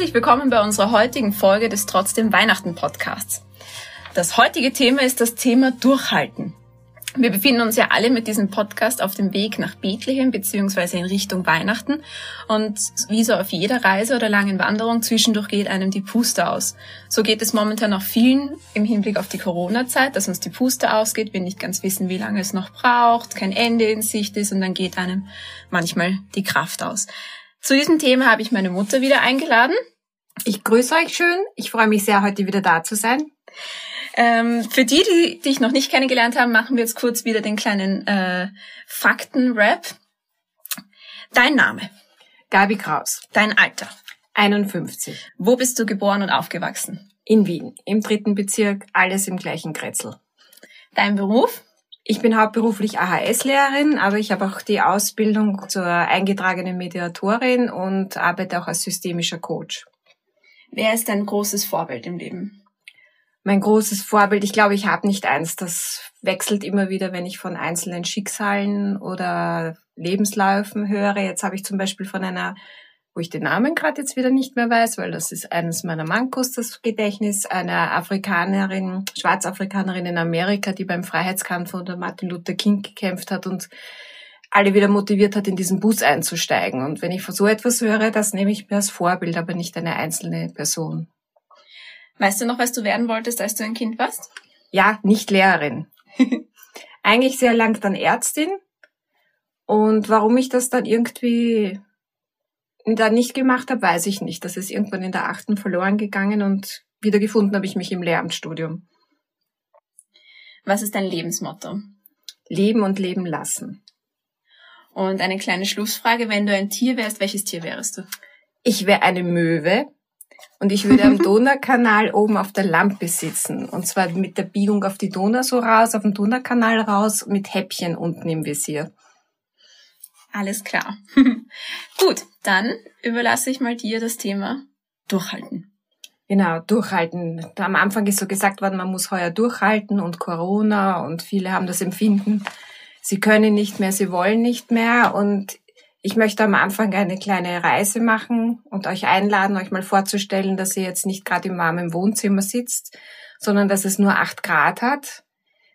Herzlich willkommen bei unserer heutigen Folge des Trotzdem Weihnachten Podcasts. Das heutige Thema ist das Thema Durchhalten. Wir befinden uns ja alle mit diesem Podcast auf dem Weg nach Bethlehem beziehungsweise in Richtung Weihnachten. Und wie so auf jeder Reise oder langen Wanderung zwischendurch geht einem die Puste aus. So geht es momentan auch vielen im Hinblick auf die Corona-Zeit, dass uns die Puste ausgeht, wir nicht ganz wissen, wie lange es noch braucht, kein Ende in Sicht ist und dann geht einem manchmal die Kraft aus. Zu diesem Thema habe ich meine Mutter wieder eingeladen. Ich grüße euch schön. Ich freue mich sehr, heute wieder da zu sein. Ähm, für die, die dich noch nicht kennengelernt haben, machen wir jetzt kurz wieder den kleinen äh, Fakten-Rap. Dein Name? Gabi Kraus. Dein Alter? 51. Wo bist du geboren und aufgewachsen? In Wien, im dritten Bezirk, alles im gleichen Kretzel. Dein Beruf? Ich bin hauptberuflich AHS-Lehrerin, aber ich habe auch die Ausbildung zur eingetragenen Mediatorin und arbeite auch als systemischer Coach. Wer ist dein großes Vorbild im Leben? mein großes Vorbild. Ich glaube, ich habe nicht eins. Das wechselt immer wieder, wenn ich von einzelnen Schicksalen oder Lebensläufen höre. Jetzt habe ich zum Beispiel von einer, wo ich den Namen gerade jetzt wieder nicht mehr weiß, weil das ist eines meiner Mankos, das Gedächtnis, einer Afrikanerin, Schwarzafrikanerin in Amerika, die beim Freiheitskampf unter Martin Luther King gekämpft hat und alle wieder motiviert hat, in diesen Bus einzusteigen. Und wenn ich von so etwas höre, das nehme ich mir als Vorbild, aber nicht eine einzelne Person. Weißt du noch, was du werden wolltest, als du ein Kind warst? Ja, nicht Lehrerin. Eigentlich sehr lang dann Ärztin. Und warum ich das dann irgendwie dann nicht gemacht habe, weiß ich nicht. Das ist irgendwann in der achten verloren gegangen und wieder gefunden habe ich mich im Lehramtsstudium. Was ist dein Lebensmotto? Leben und leben lassen. Und eine kleine Schlussfrage, wenn du ein Tier wärst, welches Tier wärst du? Ich wäre eine Möwe, und ich würde am Donaukanal oben auf der Lampe sitzen. Und zwar mit der Biegung auf die Donau so raus, auf den Donaukanal raus, mit Häppchen unten im Visier. Alles klar. Gut, dann überlasse ich mal dir das Thema Durchhalten. Genau, durchhalten. Am Anfang ist so gesagt worden, man muss heuer durchhalten und Corona und viele haben das Empfinden, sie können nicht mehr, sie wollen nicht mehr. Und ich möchte am Anfang eine kleine Reise machen und euch einladen, euch mal vorzustellen, dass ihr jetzt nicht gerade im warmen Wohnzimmer sitzt, sondern dass es nur acht Grad hat.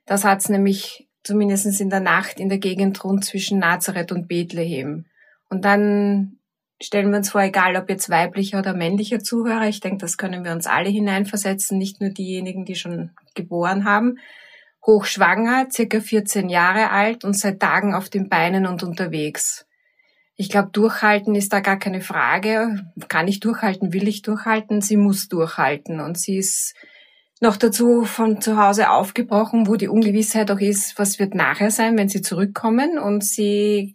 Das hat es nämlich zumindest in der Nacht in der Gegend rund zwischen Nazareth und Bethlehem. Und dann stellen wir uns vor, egal ob jetzt weiblicher oder männlicher Zuhörer, ich denke, das können wir uns alle hineinversetzen, nicht nur diejenigen, die schon geboren haben, hochschwanger, circa 14 Jahre alt und seit Tagen auf den Beinen und unterwegs. Ich glaube, durchhalten ist da gar keine Frage. Kann ich durchhalten, will ich durchhalten? Sie muss durchhalten. Und sie ist noch dazu von zu Hause aufgebrochen, wo die Ungewissheit auch ist, was wird nachher sein, wenn sie zurückkommen. Und sie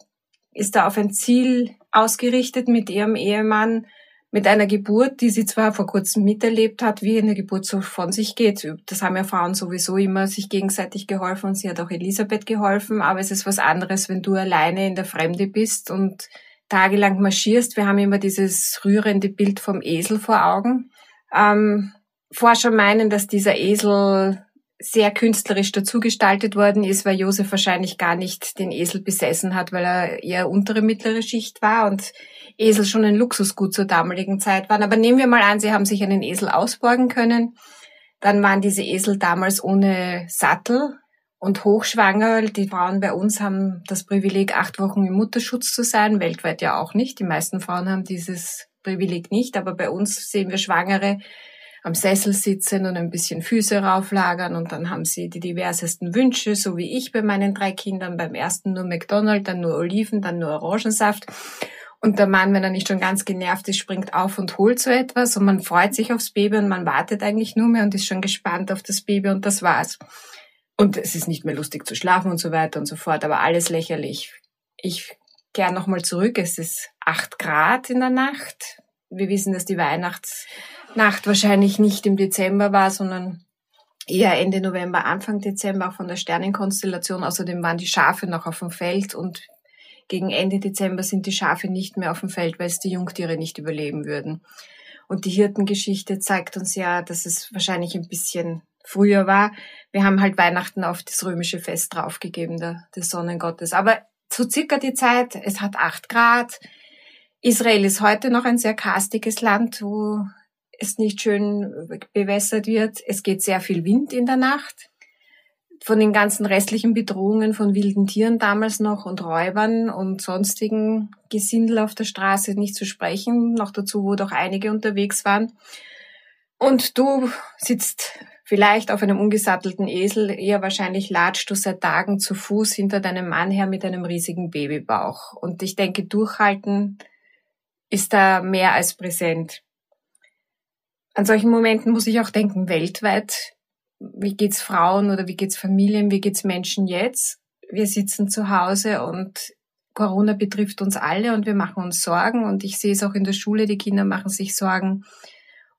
ist da auf ein Ziel ausgerichtet mit ihrem Ehemann, mit einer Geburt, die sie zwar vor kurzem miterlebt hat, wie eine Geburt so von sich geht. Das haben ja Frauen sowieso immer sich gegenseitig geholfen und sie hat auch Elisabeth geholfen, aber es ist was anderes, wenn du alleine in der Fremde bist und tagelang marschierst. Wir haben immer dieses rührende Bild vom Esel vor Augen. Ähm, Forscher meinen, dass dieser Esel sehr künstlerisch dazu gestaltet worden ist, weil Josef wahrscheinlich gar nicht den Esel besessen hat, weil er eher untere mittlere Schicht war und Esel schon ein Luxusgut zur damaligen Zeit waren. Aber nehmen wir mal an, Sie haben sich einen Esel ausborgen können. Dann waren diese Esel damals ohne Sattel und hochschwanger. Die Frauen bei uns haben das Privileg, acht Wochen im Mutterschutz zu sein, weltweit ja auch nicht. Die meisten Frauen haben dieses Privileg nicht, aber bei uns sehen wir Schwangere am Sessel sitzen und ein bisschen Füße rauflagern und dann haben sie die diversesten Wünsche, so wie ich bei meinen drei Kindern. Beim ersten nur McDonald's, dann nur Oliven, dann nur Orangensaft. Und der Mann, wenn er nicht schon ganz genervt ist, springt auf und holt so etwas und man freut sich aufs Baby und man wartet eigentlich nur mehr und ist schon gespannt auf das Baby und das war's. Und es ist nicht mehr lustig zu schlafen und so weiter und so fort, aber alles lächerlich. Ich kehre nochmal zurück. Es ist acht Grad in der Nacht. Wir wissen, dass die Weihnachtsnacht wahrscheinlich nicht im Dezember war, sondern eher Ende November, Anfang Dezember, auch von der Sternenkonstellation. Außerdem waren die Schafe noch auf dem Feld und gegen Ende Dezember sind die Schafe nicht mehr auf dem Feld, weil es die Jungtiere nicht überleben würden. Und die Hirtengeschichte zeigt uns ja, dass es wahrscheinlich ein bisschen früher war. Wir haben halt Weihnachten auf das römische Fest draufgegeben, der, des Sonnengottes. Aber zu circa die Zeit, es hat acht Grad. Israel ist heute noch ein sehr karstiges Land, wo es nicht schön bewässert wird. Es geht sehr viel Wind in der Nacht. Von den ganzen restlichen Bedrohungen von wilden Tieren damals noch und Räubern und sonstigen Gesindel auf der Straße nicht zu sprechen. Noch dazu, wo doch einige unterwegs waren. Und du sitzt vielleicht auf einem ungesattelten Esel, eher wahrscheinlich latschst du seit Tagen zu Fuß hinter deinem Mann her mit einem riesigen Babybauch. Und ich denke, durchhalten ist da mehr als präsent. An solchen Momenten muss ich auch denken, weltweit, wie geht's Frauen oder wie geht's Familien, wie geht's Menschen jetzt? Wir sitzen zu Hause und Corona betrifft uns alle und wir machen uns Sorgen und ich sehe es auch in der Schule, die Kinder machen sich Sorgen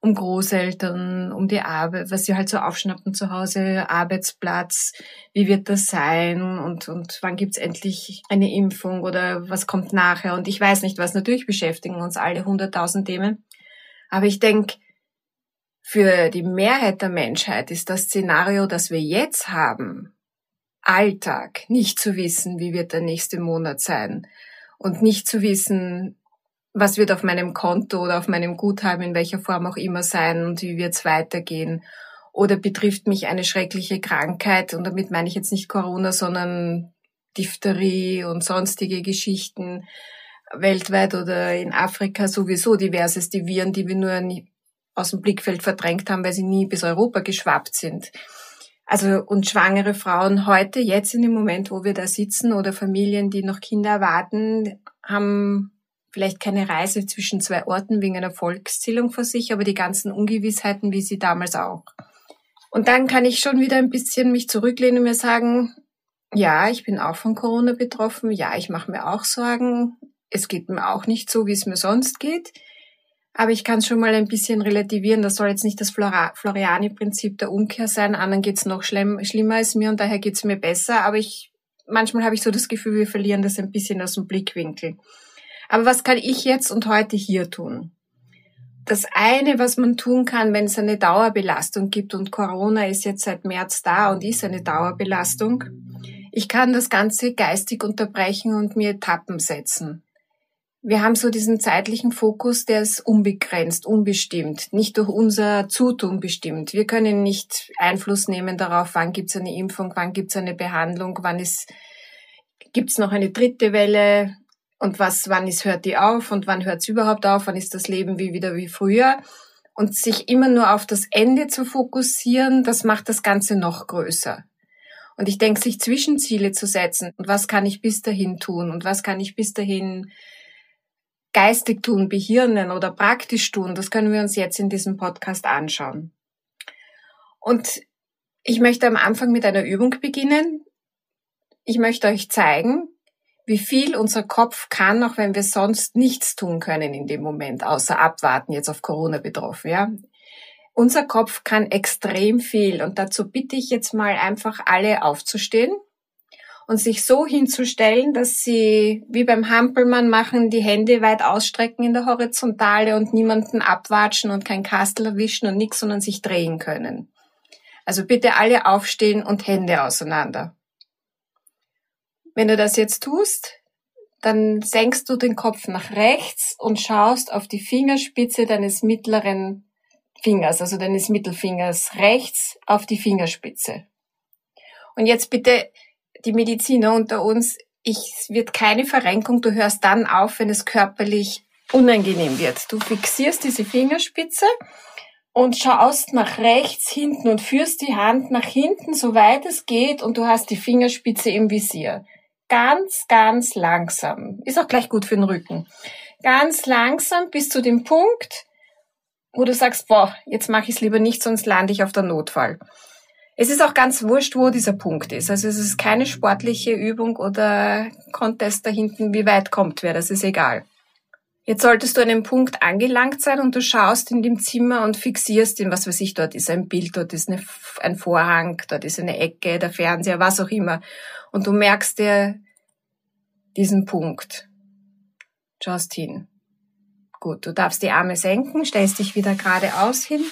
um Großeltern, um die Arbeit, was sie halt so aufschnappen zu Hause, Arbeitsplatz, wie wird das sein und, und wann gibt's endlich eine Impfung oder was kommt nachher und ich weiß nicht was. Natürlich beschäftigen uns alle hunderttausend Themen, aber ich denke, für die Mehrheit der Menschheit ist das Szenario, das wir jetzt haben, Alltag, nicht zu wissen, wie wird der nächste Monat sein und nicht zu wissen, was wird auf meinem Konto oder auf meinem Guthaben in welcher Form auch immer sein und wie wird es weitergehen. Oder betrifft mich eine schreckliche Krankheit und damit meine ich jetzt nicht Corona, sondern Diphtherie und sonstige Geschichten weltweit oder in Afrika sowieso diverses, die Viren, die wir nur aus dem Blickfeld verdrängt haben, weil sie nie bis Europa geschwappt sind. Also und schwangere Frauen heute, jetzt in dem Moment, wo wir da sitzen, oder Familien, die noch Kinder erwarten, haben vielleicht keine Reise zwischen zwei Orten wegen einer Volkszählung vor sich, aber die ganzen Ungewissheiten, wie sie damals auch. Und dann kann ich schon wieder ein bisschen mich zurücklehnen und mir sagen, ja, ich bin auch von Corona betroffen, ja, ich mache mir auch Sorgen, es geht mir auch nicht so, wie es mir sonst geht. Aber ich kann es schon mal ein bisschen relativieren. Das soll jetzt nicht das Floriani-Prinzip der Umkehr sein. Anderen geht's noch schlimm, schlimmer als mir und daher geht's mir besser. Aber ich, manchmal habe ich so das Gefühl, wir verlieren das ein bisschen aus dem Blickwinkel. Aber was kann ich jetzt und heute hier tun? Das eine, was man tun kann, wenn es eine Dauerbelastung gibt und Corona ist jetzt seit März da und ist eine Dauerbelastung, ich kann das Ganze geistig unterbrechen und mir Etappen setzen wir haben so diesen zeitlichen Fokus, der ist unbegrenzt, unbestimmt, nicht durch unser Zutun bestimmt. Wir können nicht Einfluss nehmen darauf, wann gibt es eine Impfung, wann gibt es eine Behandlung, wann gibt es noch eine dritte Welle und was, wann ist hört die auf und wann hört es überhaupt auf, wann ist das Leben wie wieder wie früher. Und sich immer nur auf das Ende zu fokussieren, das macht das Ganze noch größer. Und ich denke, sich Zwischenziele zu setzen und was kann ich bis dahin tun und was kann ich bis dahin geistig tun, behirnen oder praktisch tun, das können wir uns jetzt in diesem Podcast anschauen. Und ich möchte am Anfang mit einer Übung beginnen. Ich möchte euch zeigen, wie viel unser Kopf kann, auch wenn wir sonst nichts tun können in dem Moment, außer abwarten, jetzt auf Corona betroffen, ja. Unser Kopf kann extrem viel und dazu bitte ich jetzt mal einfach alle aufzustehen und sich so hinzustellen, dass sie wie beim Hampelmann machen, die Hände weit ausstrecken in der Horizontale und niemanden abwatschen und kein Kastel erwischen und nichts, sondern sich drehen können. Also bitte alle aufstehen und Hände auseinander. Wenn du das jetzt tust, dann senkst du den Kopf nach rechts und schaust auf die Fingerspitze deines mittleren Fingers, also deines Mittelfingers rechts auf die Fingerspitze. Und jetzt bitte die Mediziner unter uns, ich, es wird keine Verrenkung, du hörst dann auf, wenn es körperlich unangenehm wird. Du fixierst diese Fingerspitze und schaust nach rechts hinten und führst die Hand nach hinten, soweit es geht, und du hast die Fingerspitze im Visier. Ganz, ganz langsam. Ist auch gleich gut für den Rücken. Ganz langsam bis zu dem Punkt, wo du sagst, boah, jetzt mache ich es lieber nicht, sonst lande ich auf der Notfall. Es ist auch ganz wurscht, wo dieser Punkt ist. Also es ist keine sportliche Übung oder Contest da hinten, wie weit kommt wer, das ist egal. Jetzt solltest du an einem Punkt angelangt sein und du schaust in dem Zimmer und fixierst ihn, was weiß ich, dort ist ein Bild, dort ist eine, ein Vorhang, dort ist eine Ecke, der Fernseher, was auch immer. Und du merkst dir diesen Punkt. Schaust hin. Gut, du darfst die Arme senken, stellst dich wieder geradeaus hin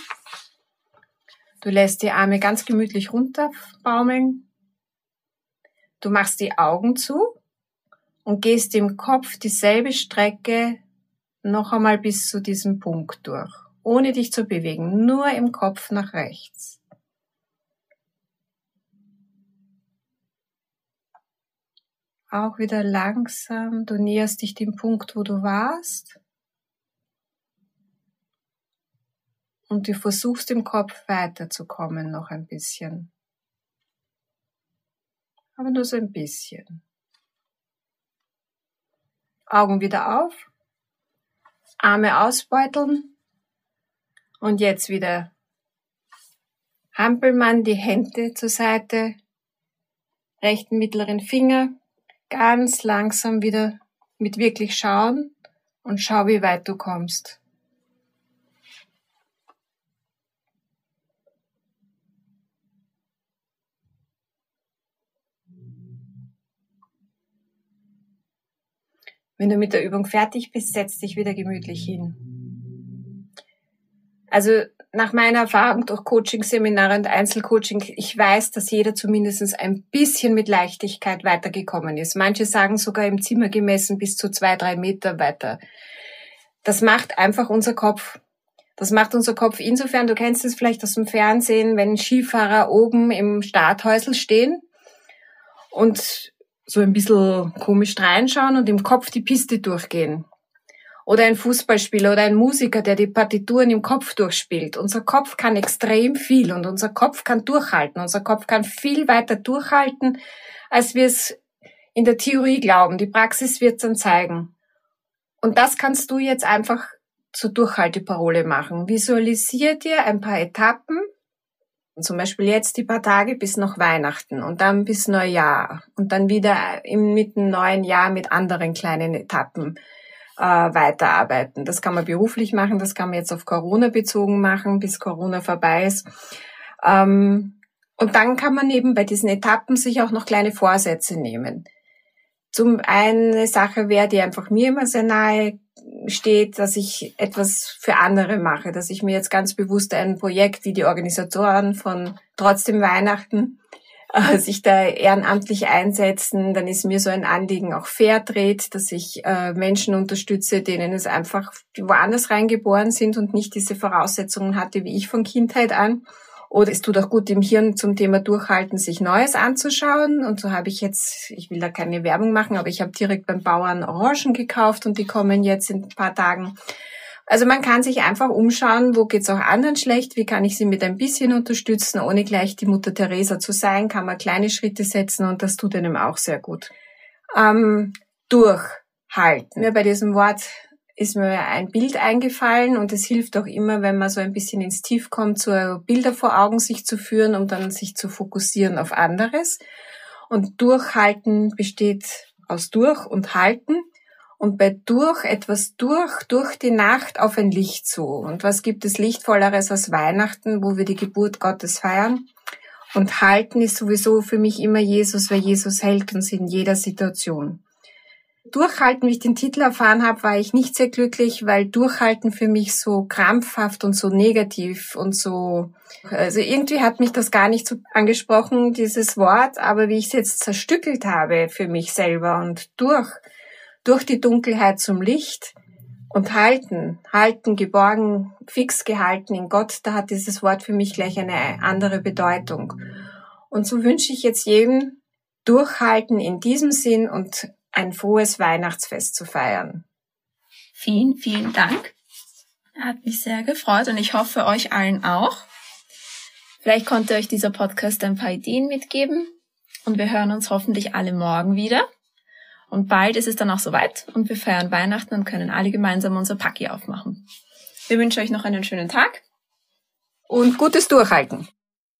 Du lässt die Arme ganz gemütlich runterbaumeln. Du machst die Augen zu und gehst im Kopf dieselbe Strecke noch einmal bis zu diesem Punkt durch, ohne dich zu bewegen, nur im Kopf nach rechts. Auch wieder langsam, du näherst dich dem Punkt, wo du warst. Und du versuchst im Kopf weiterzukommen noch ein bisschen. Aber nur so ein bisschen. Augen wieder auf. Arme ausbeuteln. Und jetzt wieder Hampelmann, die Hände zur Seite, rechten mittleren Finger, ganz langsam wieder mit wirklich schauen und schau, wie weit du kommst. Wenn du mit der Übung fertig bist, setz dich wieder gemütlich hin. Also nach meiner Erfahrung durch Coaching-Seminare und Einzelcoaching, ich weiß, dass jeder zumindest ein bisschen mit Leichtigkeit weitergekommen ist. Manche sagen sogar im Zimmer gemessen bis zu zwei, drei Meter weiter. Das macht einfach unser Kopf. Das macht unser Kopf insofern, du kennst es vielleicht aus dem Fernsehen, wenn Skifahrer oben im Starthäusl stehen und so ein bisschen komisch reinschauen und im Kopf die Piste durchgehen. Oder ein Fußballspieler oder ein Musiker, der die Partituren im Kopf durchspielt. Unser Kopf kann extrem viel und unser Kopf kann durchhalten. Unser Kopf kann viel weiter durchhalten, als wir es in der Theorie glauben. Die Praxis wird es dann zeigen. Und das kannst du jetzt einfach zur Durchhalteparole machen. Visualisier dir ein paar Etappen, zum Beispiel jetzt die paar Tage bis noch Weihnachten und dann bis Neujahr und dann wieder im mitten neuen Jahr mit anderen kleinen Etappen äh, weiterarbeiten. Das kann man beruflich machen, das kann man jetzt auf Corona bezogen machen, bis Corona vorbei ist. Ähm, und dann kann man eben bei diesen Etappen sich auch noch kleine Vorsätze nehmen. Zum einen eine Sache wäre, die einfach mir immer sehr nahe steht, dass ich etwas für andere mache, dass ich mir jetzt ganz bewusst ein Projekt wie die Organisatoren von Trotzdem Weihnachten äh, sich da ehrenamtlich einsetzen, dann ist mir so ein Anliegen auch Fairtrade, dass ich äh, Menschen unterstütze, denen es einfach woanders reingeboren sind und nicht diese Voraussetzungen hatte wie ich von Kindheit an. Oder es tut auch gut im Hirn zum Thema Durchhalten, sich Neues anzuschauen. Und so habe ich jetzt, ich will da keine Werbung machen, aber ich habe direkt beim Bauern Orangen gekauft und die kommen jetzt in ein paar Tagen. Also man kann sich einfach umschauen, wo geht's auch anderen schlecht, wie kann ich sie mit ein bisschen unterstützen, ohne gleich die Mutter Teresa zu sein, kann man kleine Schritte setzen und das tut einem auch sehr gut. Ähm, durchhalten. Ja, bei diesem Wort ist mir ein Bild eingefallen und es hilft auch immer, wenn man so ein bisschen ins Tief kommt, so Bilder vor Augen sich zu führen, um dann sich zu fokussieren auf anderes. Und Durchhalten besteht aus Durch und Halten. Und bei durch etwas durch, durch die Nacht auf ein Licht zu. Und was gibt es Lichtvolleres als Weihnachten, wo wir die Geburt Gottes feiern? Und halten ist sowieso für mich immer Jesus, weil Jesus hält uns in jeder Situation. Durchhalten, wie ich den Titel erfahren habe, war ich nicht sehr glücklich, weil Durchhalten für mich so krampfhaft und so negativ und so, also irgendwie hat mich das gar nicht so angesprochen, dieses Wort, aber wie ich es jetzt zerstückelt habe für mich selber und durch, durch die Dunkelheit zum Licht und halten, halten, geborgen, fix gehalten in Gott, da hat dieses Wort für mich gleich eine andere Bedeutung. Und so wünsche ich jetzt jedem, durchhalten in diesem Sinn und ein frohes Weihnachtsfest zu feiern. Vielen, vielen Dank. Hat mich sehr gefreut und ich hoffe euch allen auch. Vielleicht konnte euch dieser Podcast ein paar Ideen mitgeben und wir hören uns hoffentlich alle morgen wieder. Und bald ist es dann auch soweit und wir feiern Weihnachten und können alle gemeinsam unser Paki aufmachen. Wir wünschen euch noch einen schönen Tag und gutes Durchhalten.